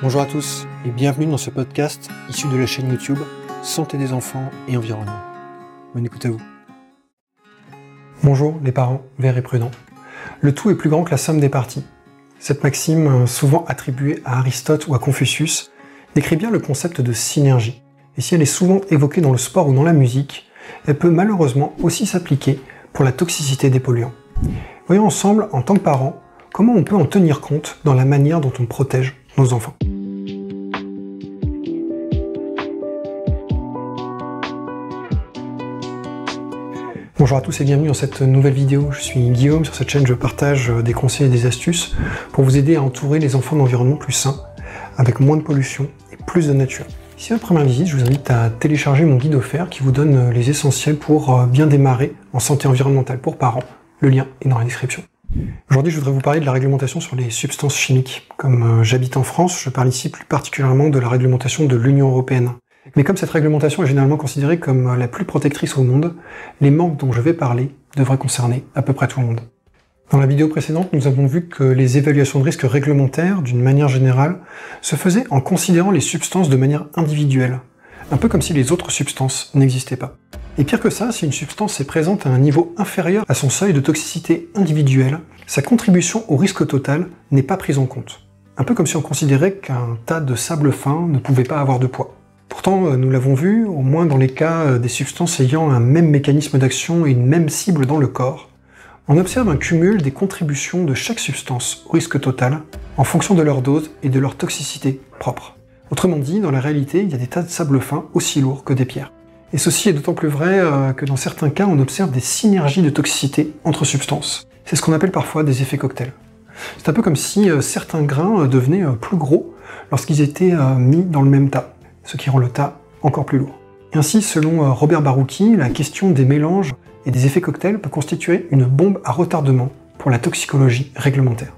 Bonjour à tous et bienvenue dans ce podcast issu de la chaîne YouTube Santé des enfants et environnement. Bonne écoute à vous. Bonjour les parents, verts et prudents. Le tout est plus grand que la somme des parties. Cette maxime, souvent attribuée à Aristote ou à Confucius, décrit bien le concept de synergie. Et si elle est souvent évoquée dans le sport ou dans la musique, elle peut malheureusement aussi s'appliquer pour la toxicité des polluants. Voyons ensemble, en tant que parents, comment on peut en tenir compte dans la manière dont on protège nos enfants. Bonjour à tous et bienvenue dans cette nouvelle vidéo. Je suis Guillaume, sur cette chaîne je partage des conseils et des astuces pour vous aider à entourer les enfants d'environnement plus sain, avec moins de pollution et plus de nature. Si c'est votre première visite, je vous invite à télécharger mon guide offert qui vous donne les essentiels pour euh, bien démarrer en santé environnementale pour parents. Le lien est dans la description. Aujourd'hui, je voudrais vous parler de la réglementation sur les substances chimiques. Comme euh, j'habite en France, je parle ici plus particulièrement de la réglementation de l'Union européenne. Mais comme cette réglementation est généralement considérée comme la plus protectrice au monde, les manques dont je vais parler devraient concerner à peu près tout le monde. Dans la vidéo précédente, nous avons vu que les évaluations de risque réglementaires, d'une manière générale, se faisaient en considérant les substances de manière individuelle, un peu comme si les autres substances n'existaient pas. Et pire que ça, si une substance est présente à un niveau inférieur à son seuil de toxicité individuelle, sa contribution au risque total n'est pas prise en compte. Un peu comme si on considérait qu'un tas de sable fin ne pouvait pas avoir de poids. Euh, nous l'avons vu, au moins dans les cas euh, des substances ayant un même mécanisme d'action et une même cible dans le corps, on observe un cumul des contributions de chaque substance au risque total en fonction de leur dose et de leur toxicité propre. Autrement dit, dans la réalité, il y a des tas de sable fin aussi lourds que des pierres. Et ceci est d'autant plus vrai euh, que dans certains cas, on observe des synergies de toxicité entre substances. C'est ce qu'on appelle parfois des effets cocktails. C'est un peu comme si certains grains devenaient plus gros lorsqu'ils étaient mis dans le même tas ce qui rend le tas encore plus lourd. ainsi, selon euh, Robert Barouki, la question des mélanges et des effets cocktails peut constituer une bombe à retardement pour la toxicologie réglementaire.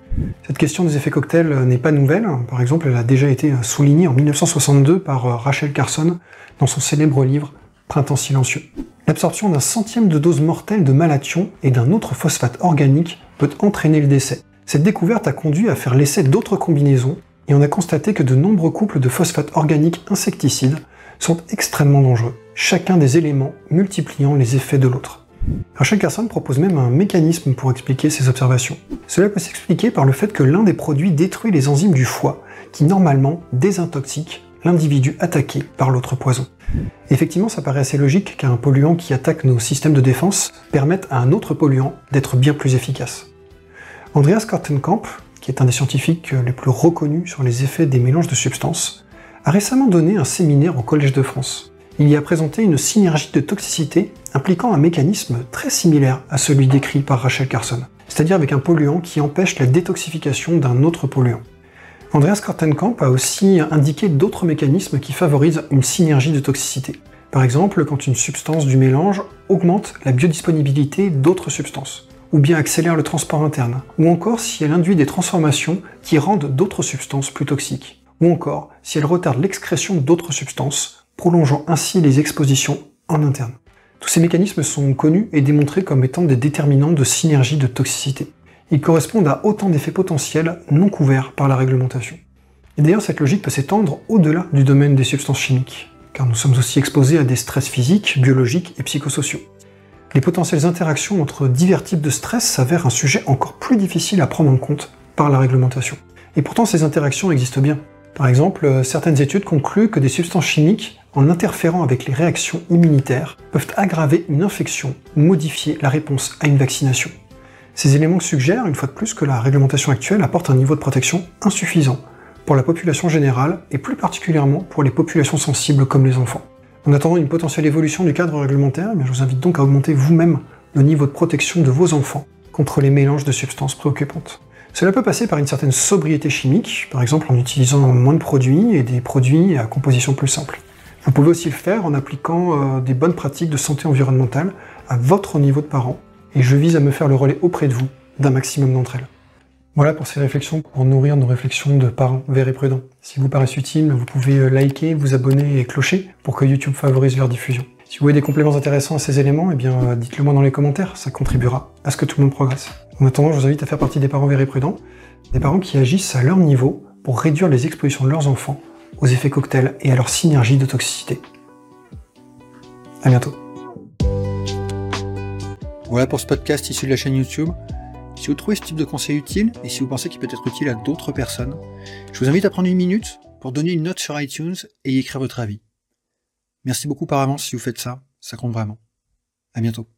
Cette question des effets cocktails n'est pas nouvelle, par exemple elle a déjà été soulignée en 1962 par euh, Rachel Carson dans son célèbre livre Printemps silencieux. L'absorption d'un centième de dose mortelle de malathion et d'un autre phosphate organique peut entraîner le décès. Cette découverte a conduit à faire l'essai d'autres combinaisons et on a constaté que de nombreux couples de phosphates organiques insecticides sont extrêmement dangereux, chacun des éléments multipliant les effets de l'autre. Rachel Carson propose même un mécanisme pour expliquer ces observations. Cela peut s'expliquer par le fait que l'un des produits détruit les enzymes du foie, qui normalement désintoxiquent l'individu attaqué par l'autre poison. Effectivement, ça paraît assez logique qu'un polluant qui attaque nos systèmes de défense permette à un autre polluant d'être bien plus efficace. Andreas Kortenkamp, qui est un des scientifiques les plus reconnus sur les effets des mélanges de substances, a récemment donné un séminaire au Collège de France. Il y a présenté une synergie de toxicité impliquant un mécanisme très similaire à celui décrit par Rachel Carson, c'est-à-dire avec un polluant qui empêche la détoxification d'un autre polluant. Andreas Kortenkamp a aussi indiqué d'autres mécanismes qui favorisent une synergie de toxicité. Par exemple, quand une substance du mélange augmente la biodisponibilité d'autres substances ou bien accélère le transport interne, ou encore si elle induit des transformations qui rendent d'autres substances plus toxiques, ou encore si elle retarde l'excrétion d'autres substances, prolongeant ainsi les expositions en interne. Tous ces mécanismes sont connus et démontrés comme étant des déterminants de synergie de toxicité. Ils correspondent à autant d'effets potentiels non couverts par la réglementation. Et d'ailleurs, cette logique peut s'étendre au-delà du domaine des substances chimiques, car nous sommes aussi exposés à des stress physiques, biologiques et psychosociaux les potentielles interactions entre divers types de stress s'avèrent un sujet encore plus difficile à prendre en compte par la réglementation. Et pourtant, ces interactions existent bien. Par exemple, euh, certaines études concluent que des substances chimiques, en interférant avec les réactions immunitaires, peuvent aggraver une infection ou modifier la réponse à une vaccination. Ces éléments suggèrent, une fois de plus, que la réglementation actuelle apporte un niveau de protection insuffisant pour la population générale et plus particulièrement pour les populations sensibles comme les enfants. En attendant une potentielle évolution du cadre réglementaire, je vous invite donc à augmenter vous-même le niveau de protection de vos enfants contre les mélanges de substances préoccupantes. Cela peut passer par une certaine sobriété chimique, par exemple en utilisant moins de produits et des produits à composition plus simple. Vous pouvez aussi le faire en appliquant euh, des bonnes pratiques de santé environnementale à votre niveau de parent, et je vise à me faire le relais auprès de vous d'un maximum d'entre elles. Voilà pour ces réflexions, pour nourrir nos réflexions de parents verts et prudents. Si vous paraissent utiles, vous pouvez euh, liker, vous abonner et clocher pour que YouTube favorise leur diffusion. Si vous voyez des compléments intéressants à ces éléments, eh bien euh, dites-le moi dans les commentaires, ça contribuera à ce que tout le monde progresse. En attendant, je vous invite à faire partie des parents verts et prudents, des parents qui agissent à leur niveau pour réduire les expositions de leurs enfants aux effets cocktails et à leur synergie de toxicité. À bientôt. Voilà pour ce podcast issu de la chaîne YouTube. Si vous trouvez ce type de conseil utile et si vous pensez qu'il peut être utile à d'autres personnes, je vous invite à prendre une minute pour donner une note sur iTunes et y écrire votre avis. Merci beaucoup par avance si vous faites ça, ça compte vraiment. À bientôt.